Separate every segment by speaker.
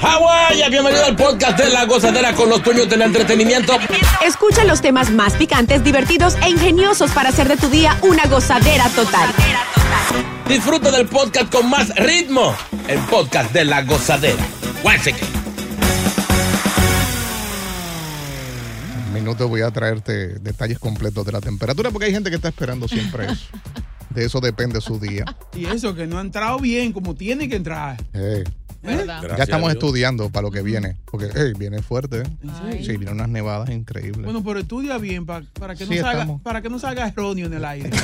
Speaker 1: Hawái, bienvenido al podcast de La Gozadera con los dueños del entretenimiento.
Speaker 2: Escucha los temas más picantes, divertidos e ingeniosos para hacer de tu día una gozadera total.
Speaker 1: Disfruta del podcast con más ritmo, el podcast de La Gozadera. Guáchate.
Speaker 3: Un minuto voy a traerte detalles completos de la temperatura porque hay gente que está esperando siempre eso. De eso depende su día.
Speaker 4: Y eso, que no ha entrado bien como tiene que entrar.
Speaker 3: Eh,
Speaker 4: ¿Verdad?
Speaker 3: ya estamos estudiando para lo que viene. Porque hey, viene fuerte. ¿eh? Sí, vienen unas nevadas increíbles.
Speaker 4: Bueno, pero estudia bien pa- para, que no
Speaker 3: Sí,
Speaker 4: salga,
Speaker 3: estamos.
Speaker 4: para que no salga erróneo en el aire.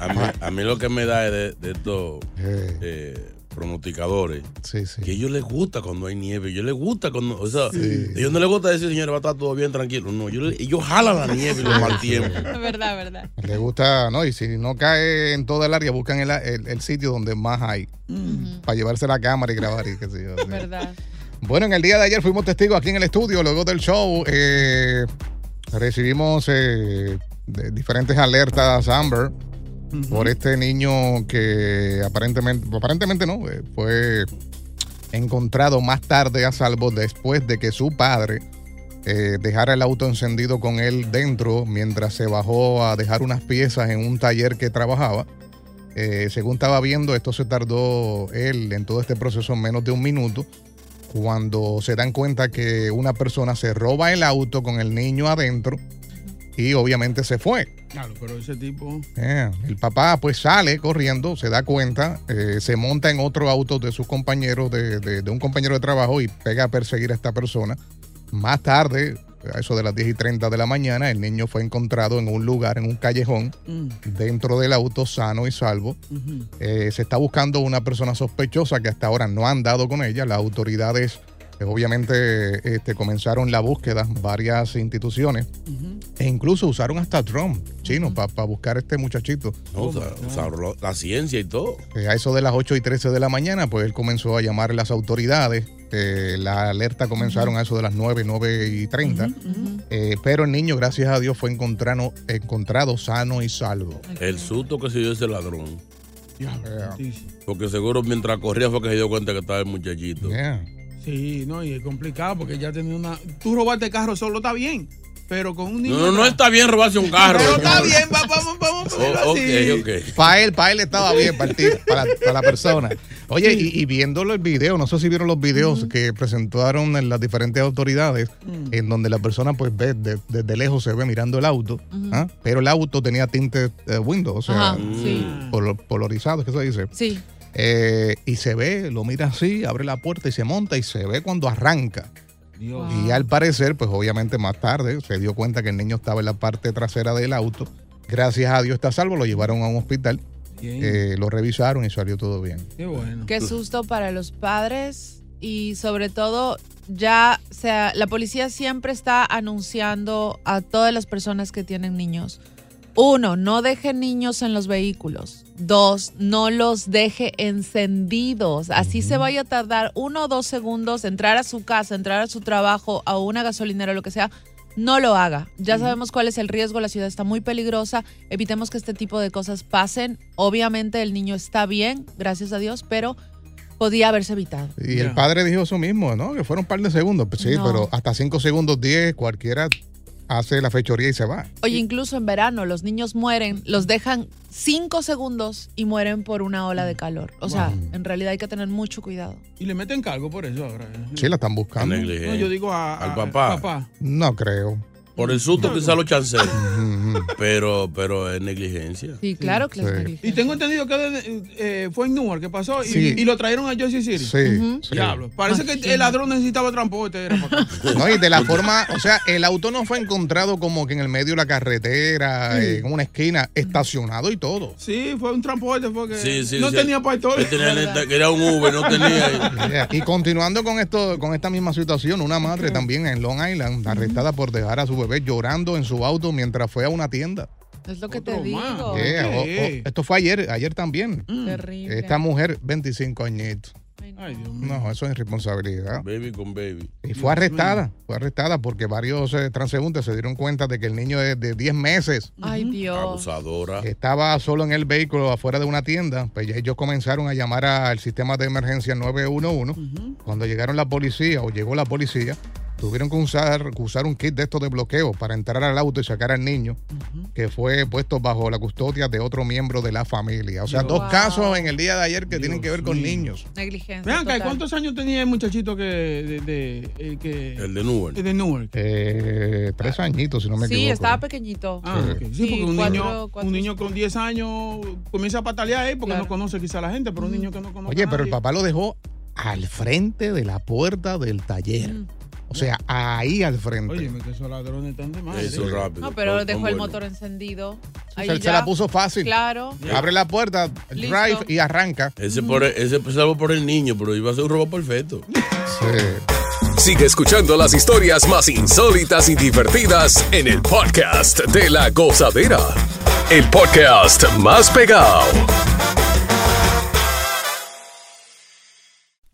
Speaker 1: A mí, a mí lo que me da es de, de estos eh, pronosticadores. Que a ellos les gusta cuando hay nieve. Ellos les gusta cuando. O sea,
Speaker 3: Sí.
Speaker 1: a ellos no les gusta decir, señores, va a estar todo bien, tranquilo. No, ellos, ellos jalan la nieve y los mal tiempo.
Speaker 2: verdad, verdad.
Speaker 3: Le gusta, ¿no? Y si no cae en toda el área, buscan el, el- el sitio donde más hay. Para llevarse la cámara y grabar y qué sé yo. sí.
Speaker 2: Verdad.
Speaker 3: Bueno, en el día de ayer fuimos testigos aquí en el estudio, luego del show. eh, recibimos eh, de- diferentes alertas Amber por este niño que aparentemente, aparentemente no, eh, fue encontrado más tarde a salvo después de que su padre eh, dejara el auto encendido con él dentro mientras se bajó a dejar unas piezas en un taller que trabajaba. Eh, según estaba viendo, esto se tardó él en todo este proceso menos de un minuto. Cuando se dan cuenta que una persona se roba el auto con el niño adentro y obviamente se fue.
Speaker 4: Claro, pero ese tipo.
Speaker 3: El papá pues sale corriendo, se da cuenta, eh, se monta en otro auto de sus compañeros, de, de- de un compañero de trabajo y pega a perseguir a esta persona. Más tarde, a eso de las 10 y 30 de la mañana, el niño fue encontrado en un lugar, en un callejón,
Speaker 4: Mm.
Speaker 3: dentro del auto, sano y salvo. Eh, se está buscando una persona sospechosa que hasta ahora no han dado con ella. Las autoridades, obviamente, este, comenzaron la búsqueda, varias instituciones, e incluso usaron hasta Trump chino para buscar a este muchachito.
Speaker 1: No, o sea, usaron la ciencia y todo.
Speaker 3: Eh, a eso de las 8 y 13 de la mañana, pues él comenzó a llamar a las autoridades. Eh, la alerta comenzaron a eso de las 9, 9 y 30. Eh, pero el niño, gracias a Dios, fue encontrado, encontrado sano y salvo.
Speaker 1: El susto que se dio ese ladrón.
Speaker 3: Eh,
Speaker 1: Porque seguro mientras corría fue que se dio cuenta que estaba el muchachito.
Speaker 4: Sí, no, y es complicado porque ya tenía una. Tú robaste carro solo está bien, pero con un niño.
Speaker 1: No, no, no está bien robarse un carro.
Speaker 4: Pero está bien, va- vamos, vamos
Speaker 1: Oh,
Speaker 4: así.
Speaker 1: ok, ok.
Speaker 3: Para él, para él estaba bien, para, tipo, para, para la persona. Oye, y, y viéndolo el video, no sé si vieron los videos que presentaron en las diferentes autoridades, en donde la persona pues ve, de- desde lejos se ve mirando el auto, ¿ah? pero el auto tenía tinte eh, window, o sea,
Speaker 2: Ajá, sí.
Speaker 3: polo- polarizado, ¿qué se dice?
Speaker 2: Sí.
Speaker 3: Eh, y se ve, lo mira así, abre la puerta y se monta y se ve cuando arranca. Y al parecer, pues obviamente más tarde se dio cuenta que el niño estaba en la parte trasera del auto. Gracias a Dios está salvo, lo llevaron a un hospital, eh, lo revisaron y salió todo bien.
Speaker 4: Qué bueno.
Speaker 2: Qué susto para los padres y sobre todo ya, o sea, la policía siempre está anunciando a todas las personas que tienen niños
Speaker 5: Uno, no deje niños en los vehículos. Dos, no los deje encendidos. Así se vaya a tardar uno o dos segundos entrar a su casa, entrar a su trabajo, a una gasolinera, lo que sea. No lo haga. Ya sabemos cuál es el riesgo. La ciudad está muy peligrosa. Evitemos que este tipo de cosas pasen. Obviamente el niño está bien, gracias a Dios, pero podía haberse evitado.
Speaker 3: Y el padre dijo eso mismo, ¿no? Que fueron un par de segundos. Pues sí,
Speaker 5: No.
Speaker 3: pero hasta cinco segundos, diez, cualquiera hace la fechoría y se va.
Speaker 5: Oye, incluso en verano los niños mueren, los dejan cinco segundos y mueren por una ola de calor. O sea, en realidad hay que tener mucho cuidado.
Speaker 4: Y le meten cargo por eso ahora. ¿eh?
Speaker 3: Sí, la están buscando.
Speaker 4: No, yo digo a,
Speaker 1: Al
Speaker 4: a-
Speaker 1: papá.
Speaker 4: papá.
Speaker 3: No creo.
Speaker 1: Por el susto quizá lo chancé. pero, pero es negligencia.
Speaker 5: Sí, claro que
Speaker 3: Sí.
Speaker 5: es negligencia.
Speaker 4: Y tengo entendido que eh, fue en Newark que pasó y,
Speaker 3: Sí.
Speaker 4: y lo trajeron a Jersey City.
Speaker 3: Sí, sí.
Speaker 4: Diablo. Parece que el ladrón necesitaba transporte. Era para acá.
Speaker 3: No, y de la forma, o sea, el auto no fue encontrado como que en el medio de la carretera,
Speaker 4: Sí.
Speaker 3: eh, en una esquina, estacionado y todo.
Speaker 4: Sí, fue un transporte. Fue que
Speaker 1: Sí, sí,
Speaker 4: no
Speaker 1: sí.
Speaker 4: tenía
Speaker 1: que era un Uber, no tenía.
Speaker 3: Y continuando con esto, con esta misma situación, una madre también en Long Island, arrestada por dejar a su bebé llorando en su auto mientras fue a una tienda.
Speaker 5: Es lo que te digo.
Speaker 4: más.
Speaker 3: Yeah, o-
Speaker 4: ¿Qué?
Speaker 3: o- esto fue ayer, ayer también.
Speaker 5: Terrible.
Speaker 3: Esta mujer, 25 añitos.
Speaker 4: Ay, Dios mío.
Speaker 3: No, eso es irresponsabilidad.
Speaker 1: Baby con baby.
Speaker 3: Y fue arrestada, fue arrestada porque varios eh, transeúntes se dieron cuenta de que el niño es de 10 meses
Speaker 5: Ay, Dios.
Speaker 1: Abusadora.
Speaker 3: estaba solo en el vehículo afuera de una tienda. Pues ya ellos comenzaron a llamar al sistema de emergencia 911. Cuando llegaron la policía o llegó la policía, tuvieron que usar, que usar un kit de estos de bloqueo para entrar al auto y sacar al niño, que fue puesto bajo la custodia de otro miembro de la familia. O sea,
Speaker 4: Dios.
Speaker 3: dos
Speaker 5: Wow.
Speaker 3: casos en el día de ayer que tienen que ver con
Speaker 4: mío.
Speaker 3: niños.
Speaker 5: Negligencia.
Speaker 4: Vean acá, ¿y
Speaker 5: total.
Speaker 4: ¿cuántos años tenía el muchachito que de, de- eh, que
Speaker 1: El de Newark.
Speaker 4: de Newark?
Speaker 3: Eh, tres añitos, si no me
Speaker 5: Sí,
Speaker 3: equivoco.
Speaker 5: estaba pequeñito.
Speaker 4: Ah,
Speaker 3: Sí.
Speaker 4: sí,
Speaker 5: Sí,
Speaker 4: porque un,
Speaker 5: cuatro-
Speaker 4: niño,
Speaker 5: cuatro,
Speaker 4: un niño con
Speaker 5: cinco.
Speaker 4: 10 años comienza a patalear ahí porque
Speaker 5: Claro.
Speaker 4: no conoce quizá a la gente, pero un niño que no conoce
Speaker 3: Oye,
Speaker 4: a
Speaker 3: pero el
Speaker 4: nadie.
Speaker 3: papá lo dejó al frente de la puerta del taller.
Speaker 5: Mm.
Speaker 3: O sea, ahí al frente.
Speaker 4: Oye, que esos ladrones están de madre.
Speaker 1: Eso rápido.
Speaker 5: No, pero dejó el motor encendido. Ahí
Speaker 3: se, la puso fácil.
Speaker 5: Claro.
Speaker 3: Abre la puerta,
Speaker 5: Listo.
Speaker 3: drive y arranca.
Speaker 1: Ese, por, ese salvo por el niño, pero iba a ser un robo perfecto.
Speaker 3: Sí.
Speaker 6: Sigue escuchando las historias más insólitas y divertidas en el podcast de la gozadera. El podcast más pegado.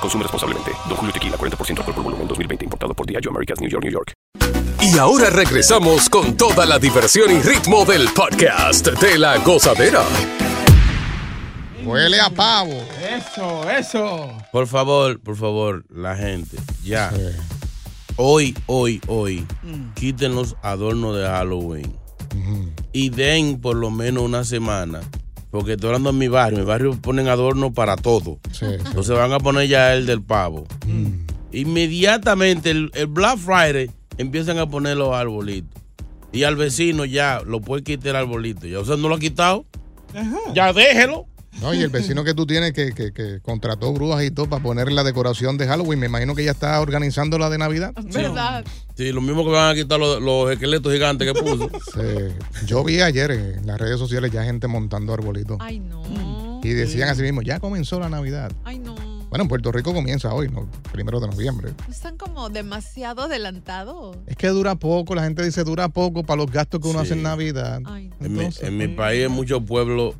Speaker 7: Consume responsablemente. Don Julio Tequila, 40% alcohol por volumen, 2020. Importado por Diageo Americas, New York, New York.
Speaker 6: Y ahora regresamos con toda la diversión y ritmo del podcast de la gozadera.
Speaker 3: Huele a pavo.
Speaker 4: Eso, eso.
Speaker 1: Por favor, por favor, la gente, ya. Hoy, hoy, hoy, quiten los adornos de Halloween. Y den por lo menos una semana. Porque estoy hablando en mi barrio. En mi barrio ponen adornos para todo.
Speaker 3: Sí, sí.
Speaker 1: Entonces van a poner ya el del pavo. Inmediatamente, el, el Black Friday, empiezan a poner los arbolitos. Y al vecino ya lo puede quitar el arbolito. Ya usted no lo ha quitado. Ya déjelo.
Speaker 3: No, y el vecino que tú tienes que, que- que contrató grúas y todo para poner la decoración de Halloween, me imagino que ya está organizando la de Navidad.
Speaker 5: ¿Verdad?
Speaker 1: Sí, lo mismo que van a quitar los, los esqueletos gigantes que puso.
Speaker 3: Sí. Yo vi ayer en las redes sociales ya gente montando arbolitos.
Speaker 5: Ay, no.
Speaker 3: Y decían así mismo, ya comenzó la Navidad.
Speaker 5: Ay, no.
Speaker 3: Bueno, en Puerto Rico comienza hoy, ¿no? Primero de noviembre.
Speaker 5: Están como demasiado adelantados.
Speaker 3: Es que dura poco, la gente dice dura poco para los gastos que uno
Speaker 1: Sí.
Speaker 3: hace en Navidad.
Speaker 5: Ay,
Speaker 1: En mi,
Speaker 3: Entonces,
Speaker 1: en mi país, en muchos pueblos,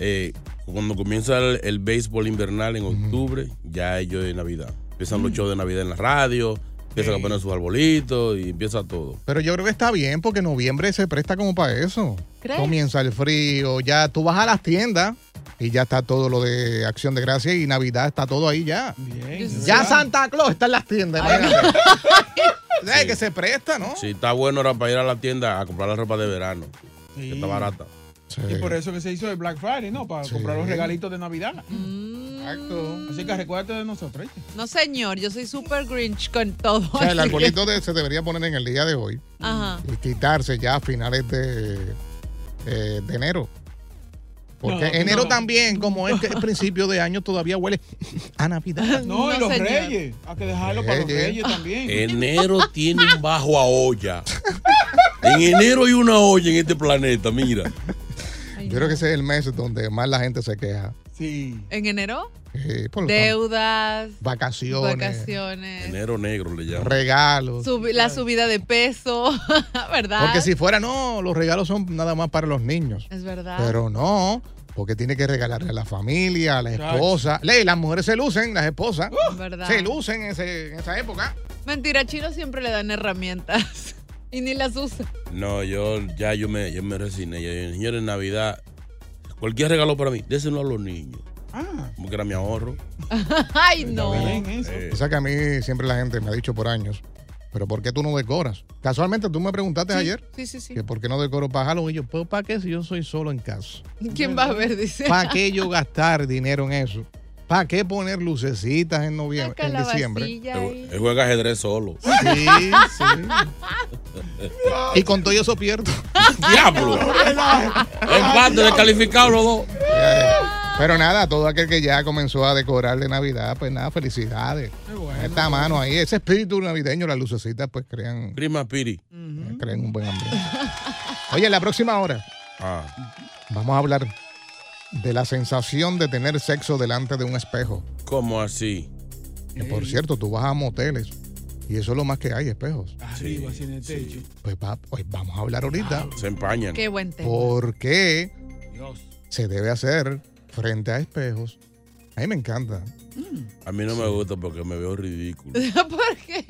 Speaker 1: eh, cuando comienza el, el béisbol invernal en octubre, ya ellos de Navidad. Empiezan los shows de Navidad en la radio, empiezan a poner sus arbolitos y empieza todo.
Speaker 3: Pero yo creo que está bien porque noviembre se presta como para eso.
Speaker 5: ¿Crees?
Speaker 3: Comienza el frío, ya tú vas a las tiendas Y ya está todo lo de Acción de Gracia y Navidad está todo ahí ya.
Speaker 4: Bien.
Speaker 3: Ya Santa Claus está en las tiendas. Eh, Que se presta, ¿no?
Speaker 1: Si está bueno era para ir a la tienda a comprar la ropa de verano. Que
Speaker 4: Sí.
Speaker 1: está barata.
Speaker 4: Y por eso que se hizo el Black Friday, ¿no? Para comprar los regalitos de Navidad.
Speaker 3: Exacto.
Speaker 4: Así que recuérdate de nosotros. ¿eh?
Speaker 5: No, señor, yo soy super grinch con todo.
Speaker 3: O sea, el arbolito de- se debería poner en el día de hoy
Speaker 5: Ajá.
Speaker 3: y quitarse ya a finales de, eh, de enero. Porque
Speaker 4: No,
Speaker 3: enero
Speaker 4: no.
Speaker 3: también, como es que es principio de año, todavía huele a Navidad.
Speaker 4: No, y los
Speaker 5: señor.
Speaker 4: reyes. Hay que dejarlo para los
Speaker 3: reyes
Speaker 4: también.
Speaker 1: Enero tiene un bajo a olla. En enero hay una olla en este planeta, mira.
Speaker 3: Yo creo que ese es el mes donde más la gente se queja.
Speaker 4: Sí.
Speaker 5: ¿En enero?
Speaker 3: Eh, por
Speaker 5: Deudas,
Speaker 3: vacaciones,
Speaker 5: vacaciones,
Speaker 1: Enero negro le llaman.
Speaker 3: regalos.
Speaker 5: subi- la subida de peso, ¿verdad?
Speaker 3: Porque si fuera, no, los regalos son nada más para los niños.
Speaker 5: Es verdad.
Speaker 3: Pero no, porque tiene que regalarle a la familia, a la esposa. Ley, las mujeres se lucen, las esposas.
Speaker 5: Es verdad.
Speaker 3: Se lucen en, ese- en esa época.
Speaker 5: Mentira, Chino siempre le dan herramientas y ni las usa.
Speaker 1: No, yo ya yo me, yo me resigné. Yo Señores, en Navidad, cualquier regalo para mí, déselo a los niños.
Speaker 4: Ah,
Speaker 1: Como que era mi ahorro.
Speaker 5: Ay, no.
Speaker 4: bien eso.
Speaker 1: Eh,
Speaker 3: O sea que a mí siempre la gente me ha dicho por años, pero ¿por qué tú no decoras? Casualmente tú me preguntaste ayer
Speaker 5: Sí, sí, sí.
Speaker 3: que por qué no decoro para Halloween. Y yo, pues ¿para qué si yo soy solo en casa?
Speaker 5: ¿Quién va a ver? Dice.
Speaker 3: ¿Para qué yo gastar dinero en eso? ¿Para qué poner lucecitas en noviembre, en diciembre?
Speaker 1: él juega ajedrez solo.
Speaker 3: Sí, sí. Y con todo eso pierdo.
Speaker 1: ¡Diablo! Empate descalificado los dos.
Speaker 3: Eh, Pero nada, todo aquel que ya comenzó a decorar de Navidad, pues nada, felicidades. Esta mano ahí, ese espíritu navideño, las lucecitas, pues crean,
Speaker 1: Prima Piri.
Speaker 3: crean un buen ambiente. Oye, en la próxima hora
Speaker 1: Ah,
Speaker 3: vamos a hablar de la sensación de tener sexo delante de un espejo.
Speaker 1: ¿Cómo así?
Speaker 3: Que por cierto, tú vas a moteles y eso es lo más que hay, espejos.
Speaker 4: Arriba, así en el techo.
Speaker 3: Pues va- pues vamos a hablar ahorita.
Speaker 1: Se empañan.
Speaker 5: Qué buen tema.
Speaker 3: ¿Por qué
Speaker 4: Dios.
Speaker 3: se debe hacer frente a espejos? A mí me encanta.
Speaker 1: A mí no me gusta porque me veo ridículo.
Speaker 5: ¿Por qué?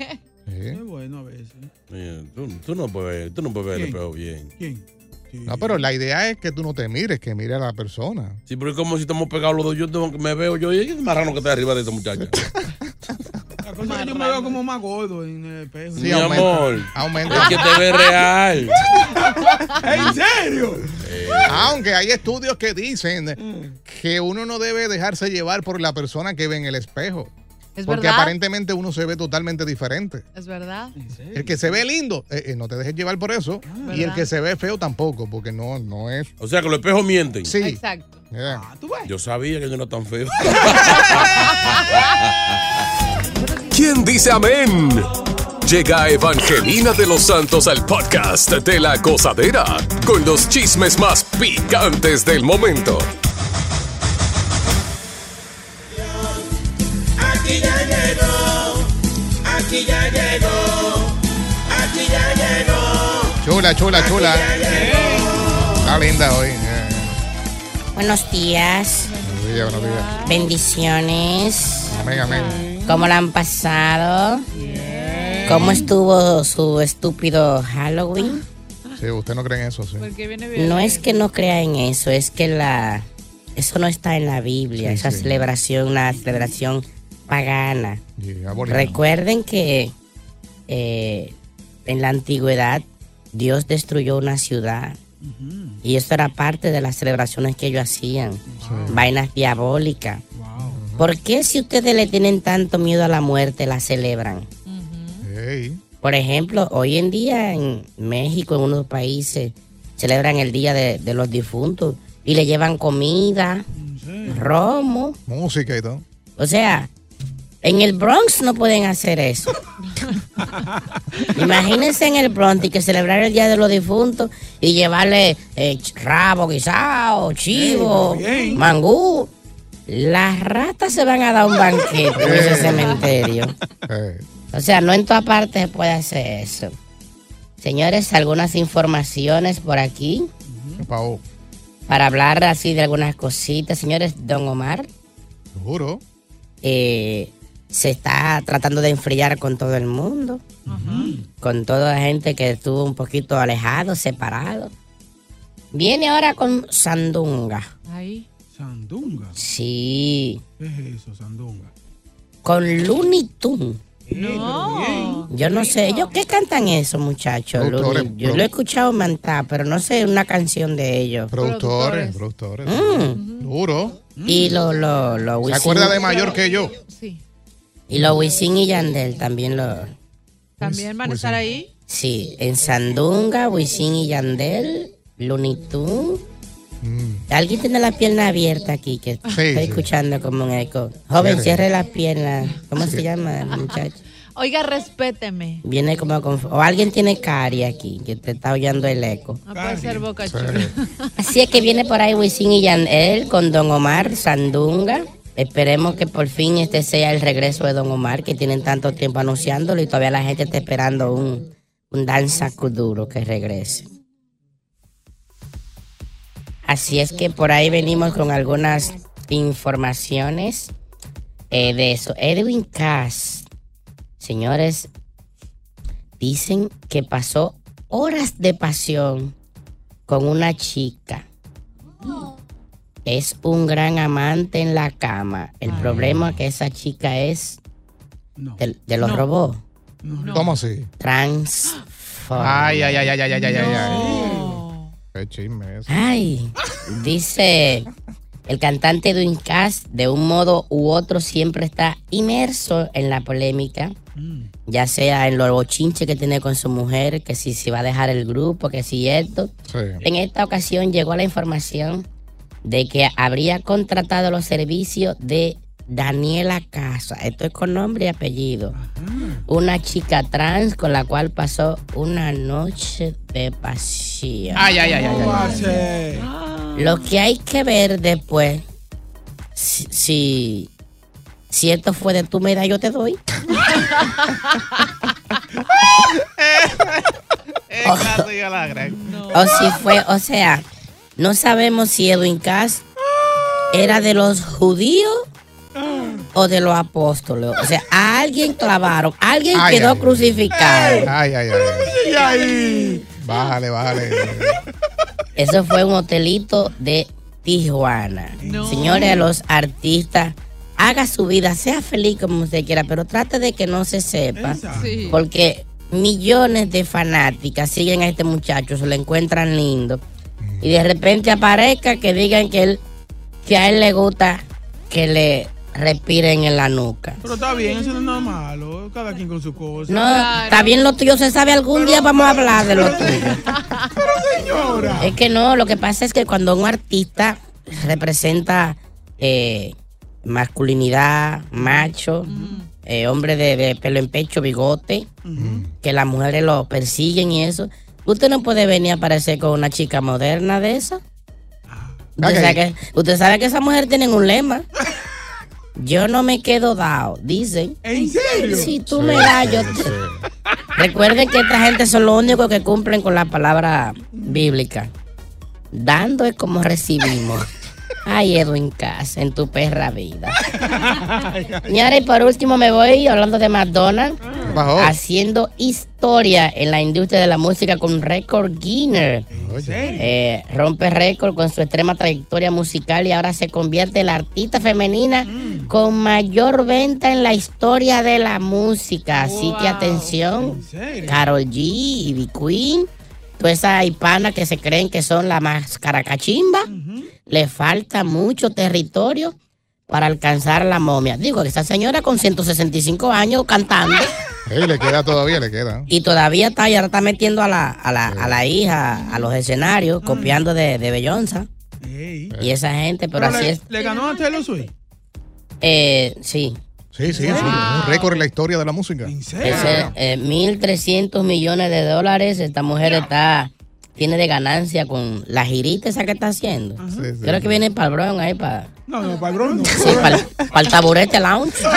Speaker 3: ¿eh?
Speaker 4: Es bueno a veces.
Speaker 1: Mira, Tú, tú no puedes ver, tú no puedes ver el
Speaker 4: ¿Quién?
Speaker 1: espejo bien.
Speaker 4: ¿Quién? Sí.
Speaker 3: No, pero la idea es que tú no te mires, que mire a la persona.
Speaker 1: Sí, pero es como si estamos pegados los dos. Yo tengo que- me veo yo y es marrano que está arriba de esta muchacha.
Speaker 4: Cosa que yo me veo como más gordo en el espejo.
Speaker 1: Mi amor.
Speaker 3: Aumenta.
Speaker 1: Es que te ve real.
Speaker 4: ¿En serio?
Speaker 3: Aunque hay estudios que dicen que uno no debe dejarse llevar por la persona que ve en el espejo.
Speaker 5: ¿Es
Speaker 3: porque
Speaker 5: verdad?
Speaker 3: aparentemente uno se ve totalmente diferente.
Speaker 5: Es verdad.
Speaker 3: El que se ve lindo, eh, eh, no te dejes llevar por eso. y el que se ve feo tampoco, porque no, no es.
Speaker 1: O sea que los espejos mienten.
Speaker 3: Sí.
Speaker 5: Exacto.
Speaker 3: Yeah.
Speaker 4: Ah, tú ves.
Speaker 1: Yo sabía que no era tan feo.
Speaker 6: ¿Quién dice amén? Llega Evangelina de los Santos al podcast de la gozadera con los chismes más picantes del momento.
Speaker 8: Aquí ya llegó, aquí ya llegó, aquí ya llegó.
Speaker 3: Chula, chula, chula. Está linda hoy. eh.
Speaker 9: Buenos días,
Speaker 3: Buenos días, buenos días.
Speaker 9: bendiciones.
Speaker 3: Amén, amén.
Speaker 9: ¿Cómo la han pasado? ¿Cómo estuvo su estúpido Halloween?
Speaker 3: Sí, usted no cree en eso, sí.
Speaker 5: Porque viene bien.
Speaker 9: No es que no crea en eso, es que la eso no está en la Biblia,
Speaker 3: Sí,
Speaker 9: esa
Speaker 3: sí.
Speaker 9: celebración, una celebración pagana. Recuerden que eh, en la antigüedad Dios destruyó una ciudad y esto era parte de las celebraciones que ellos hacían, vainas diabólicas. ¿Por qué si ustedes le tienen tanto miedo a la muerte la celebran? Por ejemplo, hoy en día en México, en unos países, celebran el Día de, de los Difuntos y le llevan comida, romo.
Speaker 3: Música y todo.
Speaker 9: O sea, en el Bronx no pueden hacer eso. Imagínense en el Bronx y que celebrar el Día de los Difuntos y llevarle eh, rabo guisado, chivo, mangú. Las ratas se van a dar un banquete en ese cementerio.
Speaker 3: Eh,
Speaker 9: O sea, no en todas partes se puede hacer eso. Señores, algunas informaciones por aquí para hablar así de algunas cositas. Señores, don Omar
Speaker 3: Juro.
Speaker 9: eh, se está tratando de enfriar con todo el mundo, con toda la gente que estuvo un poquito alejado, separado. Viene ahora con Sandunga.
Speaker 5: Ahí.
Speaker 4: Sandunga.
Speaker 9: Sí.
Speaker 4: ¿Qué es eso, Sandunga?
Speaker 9: Con Looney Tunes.
Speaker 5: No.
Speaker 9: Yo no sé, ellos qué cantan eso, muchachos.
Speaker 3: Productores,
Speaker 9: Yo lo he escuchado cantar, pero no sé una canción de ellos.
Speaker 3: Productores, productores.
Speaker 9: Mm.
Speaker 3: Duro.
Speaker 9: Y lo, lo, lo
Speaker 3: ¿Se acuerda de mayor que yo?
Speaker 5: Sí.
Speaker 9: Y los Wisin y Yandel también lo.
Speaker 5: ¿También van a estar ahí?
Speaker 9: Sí, en Sandunga, Wisin y Yandel, Looney Tunes. Alguien tiene la pierna abierta aquí que estoy
Speaker 3: sí.
Speaker 9: escuchando como un eco. Joven,
Speaker 5: Cierre.
Speaker 9: cierre la pierna. ¿Cómo se llama, muchacho?
Speaker 5: Oiga, respéteme.
Speaker 9: Viene como con- O alguien tiene cari aquí que te está oyendo el eco.
Speaker 5: No puede ser boca chula.
Speaker 9: Así es que viene por ahí Wisin y Yandel con Don Omar Sandunga. Esperemos que por fin este sea el regreso de Don Omar, que tienen tanto tiempo anunciándolo y todavía la gente está esperando un, un danza duro que regrese. Así es que por ahí venimos con algunas informaciones eh, de eso. Edwin Cass, señores, dicen que pasó horas de pasión con una chica. Es un gran amante en la cama. El problema es que esa chica es de, los robots.
Speaker 3: ¿Cómo así?
Speaker 9: Trans.
Speaker 3: Ay, ay, ay, ay, ay, ay, ay. Qué chisme es.
Speaker 9: Ay, dice el cantante Edwin Cass, de un modo u otro siempre está inmerso en la polémica, ya sea en los bochinches que tiene con su mujer, que si se va a dejar el grupo, que si esto. En esta ocasión llegó la información de que habría contratado los servicios de Daniela Casa, esto es con nombre y apellido, una chica trans con la cual pasó una noche de pasión.
Speaker 4: Ay, ay, ay, ay, ay.
Speaker 9: Lo que hay que ver después, si, si, si esto fue de tu medida, yo te doy. O si fue, o sea, no sabemos si Edwin Cass era de los judíos o de los apóstoles. O sea, a alguien clavaron, alguien
Speaker 3: Ay,
Speaker 9: quedó
Speaker 3: ay, ay.
Speaker 9: crucificado.
Speaker 3: Ay, ay, ay. ay. Bájale, bájale.
Speaker 9: Eso fue un hotelito de Tijuana. Señores, a los artistas, haga su vida, sea feliz como usted quiera, pero trate de que no se sepa.
Speaker 5: Sí.
Speaker 9: Porque millones de fanáticas siguen a este muchacho, se lo encuentran lindo. Y de repente aparezca que digan que él, que a él le gusta que le respiren en la nuca.
Speaker 4: Pero está bien, eso no es nada malo. Cada quien con su cosa.
Speaker 9: No, está bien lo tuyo, se sabe, algún día vamos a hablar de lo tuyo.
Speaker 4: señora.
Speaker 9: Es que no, lo que pasa es que cuando un artista representa eh, masculinidad, macho, eh, hombre de, de pelo en pecho, bigote, que las mujeres lo persiguen y eso, usted no puede venir a aparecer con una chica moderna de esa. Usted,
Speaker 3: Ok.
Speaker 9: sabe que, usted sabe que esas mujeres tienen un lema. Yo no me quedo dado, dicen.
Speaker 4: ¿En serio?
Speaker 9: Si tú me das, yo te... Recuerden que esta gente son los únicos que cumplen con la palabra bíblica. Dando es como recibimos. Ay, Edwin Cass, en tu perra vida. Señores, y por último me voy hablando de McDonald's. Haciendo historia en la industria de la música con récord Guinness. Eh, rompe récord con su extrema trayectoria musical y ahora se convierte en la artista femenina con mayor venta en la historia de la música. Así que atención, Carol G, Ivy Queen, todas esas hispanas que se creen que son la más caracachimba, le falta mucho territorio para alcanzar la momia. Digo que esa señora con 165 años cantando.
Speaker 3: Ey, le queda todavía, le queda.
Speaker 9: Y todavía está, y ahora está metiendo a la, a la, a la hija a los escenarios, copiando de, de Beyoncé. Y esa gente, pero,
Speaker 4: Pero
Speaker 9: así
Speaker 4: le,
Speaker 9: es.
Speaker 4: le ganó a Taylor Swift.
Speaker 9: Eh, sí.
Speaker 3: Sí, sí, sí. Un récord en la historia de la música.
Speaker 9: Ese, eh, 1.300 millones de dólares. Esta mujer está tiene de ganancia con la girita esa que está haciendo. Creo que viene para el Bronx ahí, para,
Speaker 4: No, no, para el Bronx no.
Speaker 9: sí, para, el- para el taburete lounge.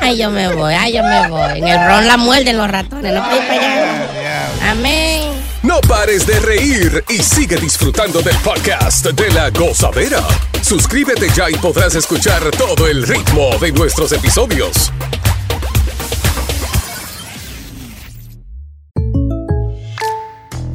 Speaker 9: Ay, yo me voy, ay, yo me voy. En el Bronx la muerden los ratones, no puedo ir para allá. Amén.
Speaker 6: No pares de reír y sigue disfrutando del podcast de la gozadera. Suscríbete ya y podrás escuchar todo el ritmo de nuestros episodios.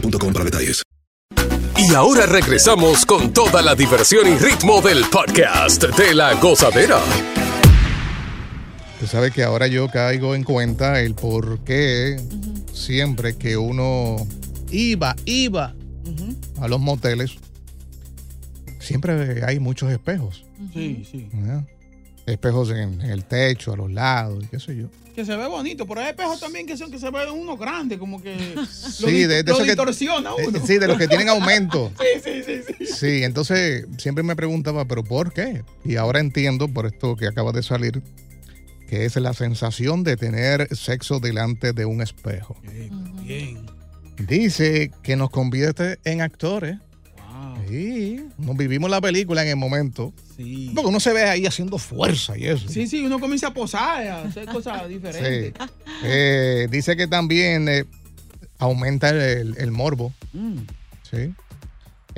Speaker 10: boostmobile.com para detalles.
Speaker 6: Y ahora regresamos con toda la diversión y ritmo del podcast de la gozadera.
Speaker 3: Tú sabes que ahora yo caigo en cuenta el por qué siempre que uno
Speaker 4: Iba, iba.
Speaker 3: a los moteles, siempre hay muchos espejos.
Speaker 4: Sí, sí.
Speaker 3: Espejos en, en el techo, a los lados, y qué sé yo.
Speaker 4: Que se ve bonito, pero hay espejos también que son que se ven uno grande, como que
Speaker 3: Sí,
Speaker 4: lo,
Speaker 3: de- de
Speaker 4: lo
Speaker 3: que-
Speaker 4: distorsiona
Speaker 3: Eh,
Speaker 4: uno.
Speaker 3: Sí, de los que tienen aumento.
Speaker 4: sí, sí, sí, sí.
Speaker 3: Sí, entonces siempre me preguntaba, ¿pero por qué? Y ahora entiendo por esto que acaba de salir, que es la sensación de tener sexo delante de un espejo.
Speaker 4: Bien.
Speaker 3: Dice que nos convierte en actores. Sí, nos vivimos la película en el momento.
Speaker 4: Sí.
Speaker 3: Porque uno se ve ahí haciendo fuerza y eso.
Speaker 4: Sí, sí, uno comienza a posar, a hacer cosas
Speaker 3: Sí.
Speaker 4: diferentes.
Speaker 3: Eh, dice que también eh, aumenta el, el- el morbo.
Speaker 4: Mm.
Speaker 3: Sí.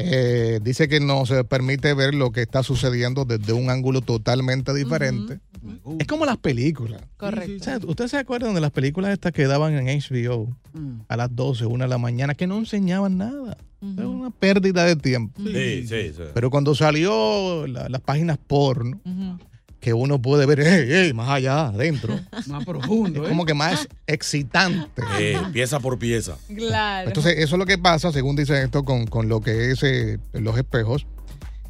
Speaker 3: Eh, dice que nos permite ver lo que está sucediendo desde un ángulo totalmente diferente. Es como las películas.
Speaker 5: Correcto.
Speaker 3: O sea, ¿Ustedes se acuerdan de las películas estas que daban en HBO
Speaker 4: Mm.
Speaker 3: a las 12, 1 de la mañana, que no enseñaban nada? Era una pérdida de tiempo.
Speaker 1: Sí, sí, sí.
Speaker 3: Pero cuando salió la- las páginas porno, que uno puede ver, más allá, adentro.
Speaker 4: Más profundo,
Speaker 3: Es
Speaker 4: ¿eh?
Speaker 3: como que más excitante.
Speaker 1: Eh, pieza por pieza.
Speaker 5: Claro.
Speaker 3: Entonces, eso es lo que pasa, según dice esto, con, con lo que es eh, los espejos.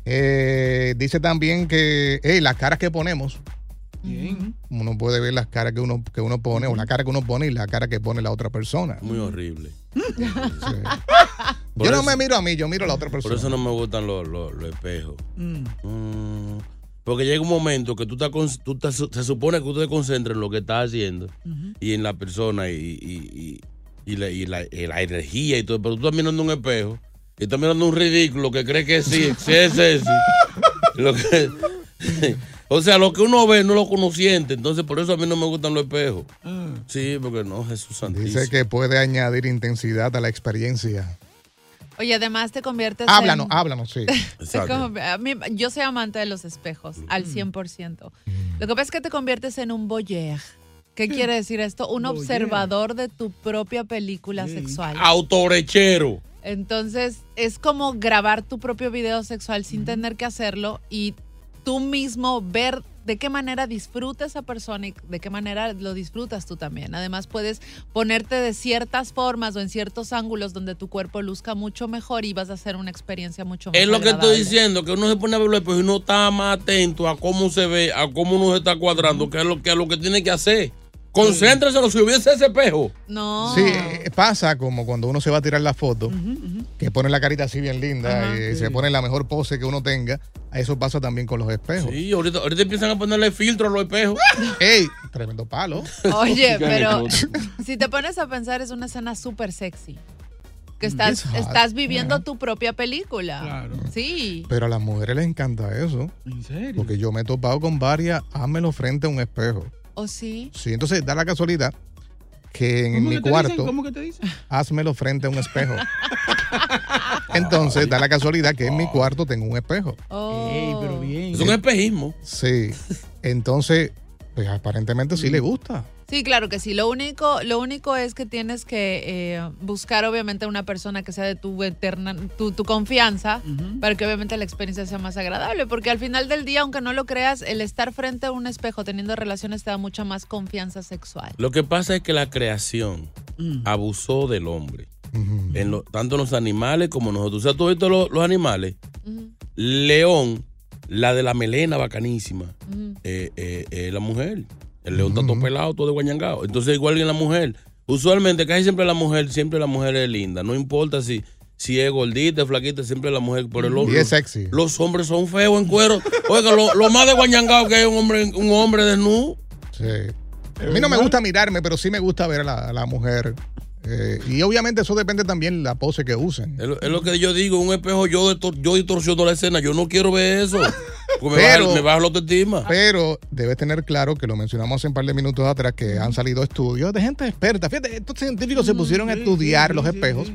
Speaker 3: Eh, dice también que hey, las caras que ponemos,
Speaker 4: Bien.
Speaker 3: uno puede ver las caras que uno, que uno pone, o la cara que uno pone y la cara que pone la otra persona.
Speaker 1: Muy horrible.
Speaker 3: Yo no me miro a mí, yo miro a la otra
Speaker 1: Por
Speaker 3: persona.
Speaker 1: eso no me gustan los, los- los espejos.
Speaker 4: Mm.
Speaker 1: Mm, porque llega un momento que tú, estás con- tú estás- se supone que tú te concentras en lo que estás haciendo y en la persona y, y- y- y la, y la- y la energía y todo, pero tú estás mirando un espejo y estás mirando un ridículo que cree que sí, sí es ese. Lo que- o sea, lo que uno ve no lo que uno siente, entonces por eso a mí no me gustan los espejos. Sí, porque no, Jesús Santísimo.
Speaker 3: Dice que puede añadir intensidad a la experiencia.
Speaker 5: Oye, además te conviertes
Speaker 3: Háblanos,
Speaker 5: en...
Speaker 3: háblanos, sí.
Speaker 5: Con- a mí- yo soy amante de los espejos, al 100%. Lo que pasa es que te conviertes en un voyeur. ¿Qué quiere decir esto? Un
Speaker 1: Voyeur.
Speaker 5: observador de tu propia película sexual.
Speaker 1: Autorechero.
Speaker 5: Entonces, es como grabar tu propio video sexual sin tener que hacerlo y tú mismo ver de qué manera disfruta esa persona y de qué manera lo disfrutas tú también. Además, puedes ponerte de ciertas formas o en ciertos ángulos donde tu cuerpo luzca mucho mejor y vas a hacer una experiencia mucho más
Speaker 1: Es lo que estoy
Speaker 5: agradable.
Speaker 1: diciendo, que uno se pone a ver los espejos y uno está más atento a cómo se ve, a cómo uno se está cuadrando, que es lo que, es lo que tiene que hacer. Concéntrese si hubiese ese espejo.
Speaker 5: No.
Speaker 3: Sí, pasa como cuando uno se va a tirar la foto, que pone la carita así bien linda,
Speaker 1: Ajá.
Speaker 3: y se pone la mejor pose que uno tenga. Eso pasa también con los espejos.
Speaker 1: Sí, ahorita, ahorita empiezan a ponerle filtro a los espejos.
Speaker 3: ¡Ey! Tremendo palo.
Speaker 5: Oye, pero si te pones a pensar, es una escena súper sexy. Que estás,
Speaker 3: It's hot.
Speaker 5: estás viviendo tu propia película. Sí.
Speaker 3: Pero a las mujeres les encanta eso.
Speaker 4: ¿En serio?
Speaker 3: Porque yo me he topado con varias, házmelo frente a un espejo.
Speaker 5: ¿O sí?
Speaker 3: Sí, entonces da la casualidad que en,
Speaker 4: ¿Cómo
Speaker 3: mi
Speaker 4: que te
Speaker 3: cuarto,
Speaker 4: dicen? ¿Cómo que te dicen?
Speaker 3: házmelo frente a un espejo. Entonces da la casualidad que en mi cuarto tengo un espejo.
Speaker 4: Ey, pero bien.
Speaker 1: Es un espejismo.
Speaker 3: Sí. Entonces, pues aparentemente sí le gusta.
Speaker 5: Sí, claro que sí. Lo único, lo único es que tienes que eh, buscar obviamente una persona que sea de tu eterna, tu, tu confianza, para que obviamente la experiencia sea más agradable. Porque al final del día, aunque no lo creas, el estar frente a un espejo teniendo relaciones te da mucha más confianza sexual.
Speaker 1: Lo que pasa es que la creación abusó del hombre. En lo- tanto los animales como nosotros. O sea, tú has visto los, los animales. León La de la melena bacanísima, eh, eh, eh, la mujer. El león está todo pelado, todo de guañangado. Entonces, igual que la mujer. Usualmente, casi siempre la mujer, siempre la mujer es linda. No importa si, si es gordita, flaquita, siempre la mujer. Por el
Speaker 3: Y es sexy.
Speaker 1: Los hombres son feos en cuero. Oiga, lo, lo más de guañangado que hay un hombre, un hombre desnudo.
Speaker 3: Sí. A mí no me gusta mirarme, pero sí me gusta ver a la, a la mujer. Eh, y obviamente eso depende también de la pose que usen.
Speaker 1: Es lo, es lo que yo digo, un espejo, yo, yo distorsiono la escena, yo no quiero ver eso. Porque
Speaker 3: Pero-
Speaker 1: me baja la autoestima.
Speaker 3: Pero debes tener claro que lo mencionamos hace un par de minutos atrás que han salido estudios de gente experta. Fíjate, estos científicos se pusieron a estudiar los espejos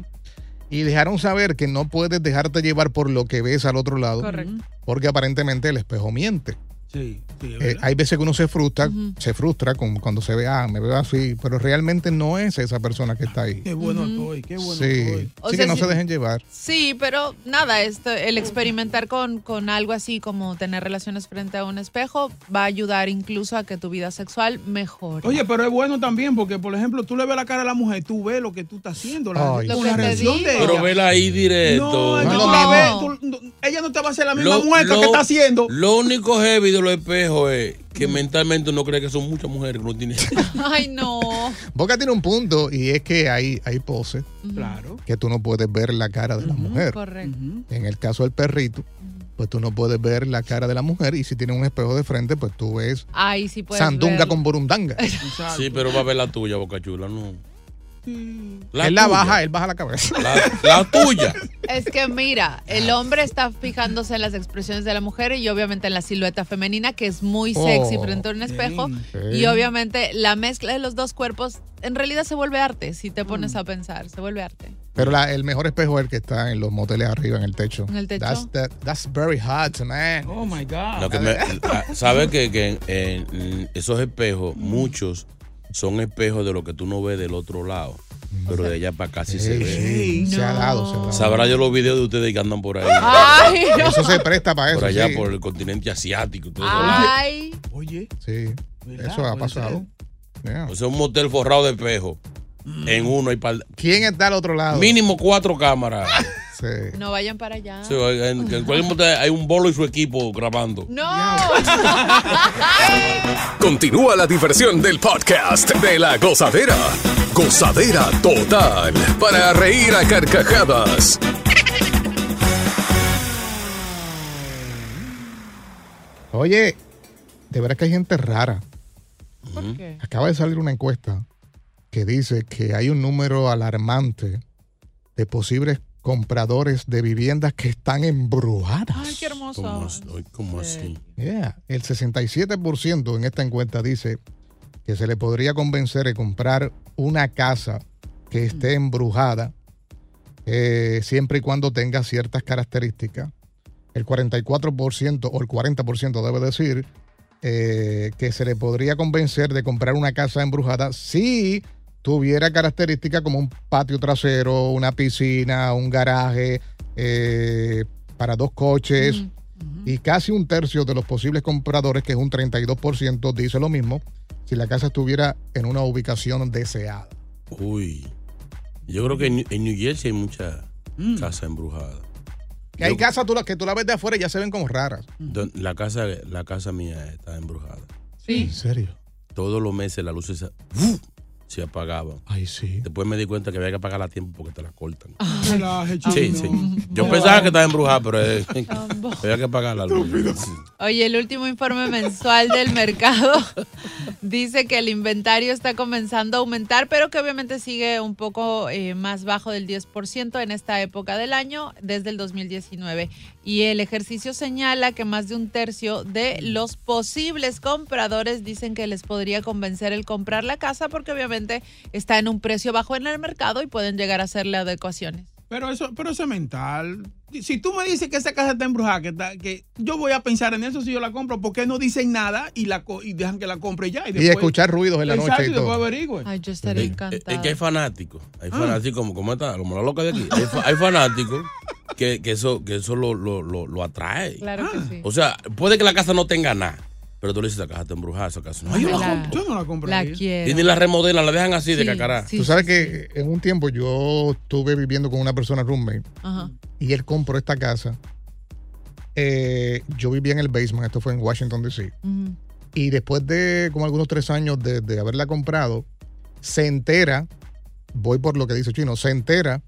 Speaker 3: y dejaron saber que no puedes dejarte llevar por lo que ves al otro lado.
Speaker 5: Correcto.
Speaker 3: Porque aparentemente el espejo miente.
Speaker 4: Sí, sí, es
Speaker 3: Eh, hay veces que uno se frustra, se frustra con, cuando se ve, ah, me veo así, pero realmente no es esa persona que está ahí.
Speaker 4: Qué bueno estoy, qué bueno
Speaker 3: sí,
Speaker 4: estoy.
Speaker 5: O
Speaker 3: sí
Speaker 5: sea,
Speaker 3: que no
Speaker 5: si-
Speaker 3: se dejen llevar.
Speaker 5: Sí, pero nada, esto, el experimentar con, con algo así como tener relaciones frente a un espejo va a ayudar incluso a que tu vida sexual mejore.
Speaker 4: Oye, pero es bueno también porque, por ejemplo, tú le ves la cara a la mujer, tú ves lo que tú estás haciendo, la,
Speaker 1: Ay,
Speaker 4: la reacción de
Speaker 1: Pero
Speaker 4: ella.
Speaker 1: vela ahí directo.
Speaker 4: No,
Speaker 1: No lo
Speaker 4: ves, tú- no- ella no te va a hacer la misma
Speaker 1: Lo-
Speaker 4: mueca
Speaker 1: lo-
Speaker 4: que está haciendo.
Speaker 1: Lo único heavy de los espejos es que mentalmente uno cree que son muchas mujeres que no tienen.
Speaker 5: Ay, no.
Speaker 3: Boca tiene un punto y es que hay, hay poses
Speaker 4: Claro.
Speaker 3: que tú no puedes ver la cara de la mujer.
Speaker 5: Correcto.
Speaker 3: En el caso del perrito, pues tú no puedes ver la cara de la mujer y si tiene un espejo de frente, pues tú ves
Speaker 5: Ay, sí puedes
Speaker 3: sandunga
Speaker 5: verlo.
Speaker 3: con burundanga.
Speaker 1: Sí, pero va a ver la tuya, Boca Chula, no.
Speaker 3: Él la
Speaker 1: tuya.
Speaker 3: baja, él baja la cabeza.
Speaker 1: La, la tuya.
Speaker 5: Es que mira, el hombre está fijándose en las expresiones de la mujer y obviamente en la silueta femenina, que es muy sexy
Speaker 3: Oh,
Speaker 5: frente a un espejo. Y obviamente la mezcla de los dos cuerpos en realidad se vuelve arte, si te pones a pensar, se vuelve arte.
Speaker 3: Pero la- el mejor espejo es el que está en los moteles arriba, en el techo.
Speaker 5: ¿En el techo?
Speaker 3: That's, that- that's very hot, man.
Speaker 4: Oh my God.
Speaker 1: Lo que me, ¿Sabes que, que en- en esos espejos, muchos son espejos de lo que tú no ves del otro lado? Pero de allá para acá sí se ve.
Speaker 3: sí, se ha dado, se ha dado.
Speaker 1: Sabrá yo los videos de ustedes que andan por ahí.
Speaker 5: Ay, no.
Speaker 3: Eso se presta para eso.
Speaker 1: Por allá,
Speaker 3: sí.
Speaker 1: por el continente asiático. y todo.
Speaker 5: Ay.
Speaker 4: Oye.
Speaker 3: Sí, eso ha pasado. Yeah.
Speaker 1: O sea, un motel forrado de espejo. En uno hay par-
Speaker 3: ¿Quién está al otro lado?
Speaker 1: mínimo cuatro cámaras.
Speaker 3: Sí.
Speaker 5: No vayan para allá.
Speaker 1: Sí, en, en cualquier motel hay un bolo y su equipo grabando.
Speaker 5: No.
Speaker 6: Continúa la diversión del podcast de la gozadera. Gozadera total. Para reír a carcajadas.
Speaker 3: Oye, de verdad que hay gente rara.
Speaker 5: ¿Por qué?
Speaker 3: Acaba de salir una encuesta que dice que hay un número alarmante de posibles compradores de viviendas que están embrujadas.
Speaker 5: Ay, qué hermoso.
Speaker 1: ¿Cómo, cómo así?
Speaker 3: Yeah. El 67% en esta encuesta dice que se le podría convencer de comprar una casa que esté embrujada eh, siempre y cuando tenga ciertas características. El 44% o el 40% debe decir eh, que se le podría convencer de comprar una casa embrujada si tuviera características como un patio trasero, una piscina, un garaje eh, para dos coches. Y casi un tercio de los posibles compradores, que es un 32%, dice lo mismo si la casa estuviera en una ubicación deseada.
Speaker 1: Uy. Yo creo que en, en New Jersey hay muchas casas embrujadas.
Speaker 3: Que hay casas tú, que tú la ves de afuera y ya se ven como raras.
Speaker 1: Don- La casa, la casa mía está embrujada.
Speaker 5: Sí.
Speaker 3: ¿En serio?
Speaker 1: Todos los meses las luces ¡fu! Se apagaban.
Speaker 3: Ay, sí.
Speaker 1: Después me di cuenta que había que apagarla a tiempo porque te la cortan.
Speaker 4: Chino.
Speaker 1: Sí, sí. Yo pensaba que estaba embrujada, pero eh, había que apagar la luz.
Speaker 5: Oye, el último informe mensual del mercado dice que el inventario está comenzando a aumentar, pero que obviamente sigue un poco eh, más bajo del 10% en esta época del año desde el 2019. Y el ejercicio señala que más de un tercio de los posibles compradores dicen que les podría convencer el comprar la casa porque obviamente está en un precio bajo en el mercado y pueden llegar a hacerle adecuaciones.
Speaker 4: Pero eso, pero eso es mental. Si tú me dices que esa casa está embrujada, que, está- que yo voy a pensar en eso si yo la compro, ¿por qué no dicen nada y la co- y dejan que la compre ya? Y,
Speaker 3: escuchar ruidos en la noche
Speaker 4: Exacto,
Speaker 3: y
Speaker 4: y
Speaker 3: todo.
Speaker 4: averigüe.
Speaker 5: Ay, yo estaría
Speaker 1: Es,
Speaker 5: encantada.
Speaker 1: es que hay fanáticos, hay
Speaker 4: Ah.
Speaker 1: fanáticos como, como esta, como la loca de aquí. Hay fanáticos que, que eso, que eso lo, lo, lo, lo atrae.
Speaker 5: Claro que sí.
Speaker 1: O sea, puede que la casa no tenga nada, pero tú le dices, esa casa está embrujada, esa casa no.
Speaker 4: Ay, yo, la
Speaker 5: La-
Speaker 4: yo no la compro.
Speaker 5: La quiero.
Speaker 1: Y ni la remodelan, la dejan así de cacará.
Speaker 5: sí,
Speaker 3: Tú sabes
Speaker 5: sí,
Speaker 3: que en un tiempo yo estuve viviendo con una persona roommate
Speaker 5: Ajá.
Speaker 3: y él compró esta casa eh, yo vivía en el basement, esto fue en Washington, D.C. Y después de como algunos tres años de, de haberla comprado, se entera, voy por lo que dice Chino, se entera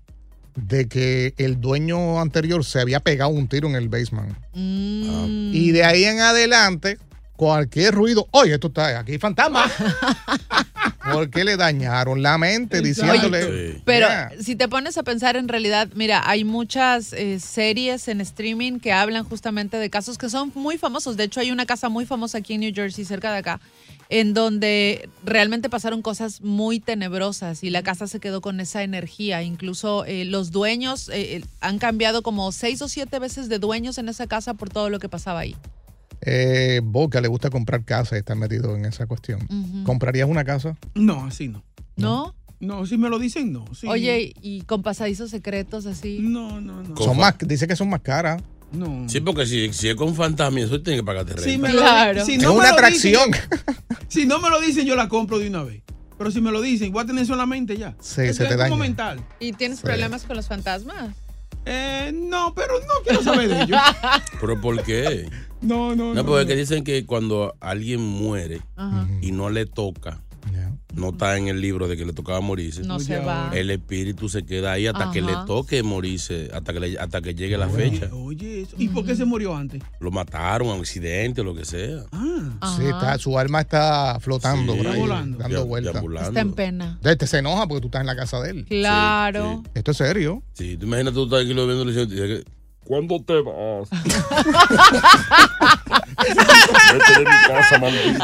Speaker 3: de que el dueño anterior se había pegado un tiro en el basement.
Speaker 5: Mm.
Speaker 3: Y de ahí en adelante, cualquier ruido, oye, esto está aquí, fantasma. Porque le dañaron la mente diciéndole.
Speaker 5: Pero
Speaker 3: "Mira,
Speaker 5: si te pones a pensar en realidad, mira, hay muchas eh, series en streaming que hablan justamente de casos que son muy famosos. De hecho, hay una casa muy famosa aquí en New Jersey, cerca de acá, en donde realmente pasaron cosas muy tenebrosas y la casa se quedó con esa energía. Incluso eh, los dueños eh, eh, han cambiado como seis o siete veces de dueños en esa casa por todo lo que pasaba ahí.
Speaker 3: eh, Boca le gusta comprar casa y está metido en esa cuestión. ¿Comprarías una casa?
Speaker 4: No, así no.
Speaker 5: ¿No?
Speaker 4: No, si me lo dicen, no. sí.
Speaker 5: Oye, y con pasadizos secretos así.
Speaker 4: No, no, no.
Speaker 3: Son más, dice que son más caras.
Speaker 4: No.
Speaker 1: Sí, porque si, si es con fantasma, eso tiene que pagarte renta.
Speaker 4: Si me lo-
Speaker 5: Claro.
Speaker 4: si
Speaker 3: Es
Speaker 4: me
Speaker 3: una
Speaker 4: lo
Speaker 3: atracción.
Speaker 4: dicen- si no me lo dicen, yo la compro de una vez. Pero si me lo dicen, voy a tener solamente ya.
Speaker 3: Sí,
Speaker 4: Es-
Speaker 3: se te
Speaker 4: es
Speaker 3: daña.
Speaker 4: mental.
Speaker 5: ¿Y tienes
Speaker 3: Sí.
Speaker 5: problemas con los fantasmas?
Speaker 4: Eh, no, pero no quiero saber de ellos.
Speaker 1: ¿Pero por qué?
Speaker 4: No, no, no.
Speaker 1: No, porque es que dicen que cuando alguien muere
Speaker 5: Ajá.
Speaker 1: y no le toca, no está en el libro de que le tocaba morirse.
Speaker 5: No se va.
Speaker 1: El espíritu se queda ahí hasta que le toque morirse, hasta que, le- hasta que llegue la fecha.
Speaker 4: Oye, eso. ¿y por qué se murió antes?
Speaker 1: Lo mataron, un accidente, lo que sea.
Speaker 4: Ah,
Speaker 3: Sí, está, su alma está flotando
Speaker 1: Sí.
Speaker 3: por ahí,
Speaker 4: Volando.
Speaker 3: dando vueltas.
Speaker 5: Está en pena.
Speaker 3: Este se enoja porque tú estás en la casa de él.
Speaker 5: Claro.
Speaker 3: Esto es serio.
Speaker 1: Sí, tú imaginas tú estás aquí lo viendo y dices que, ¿cuándo te vas? Vete de mi casa, maldito.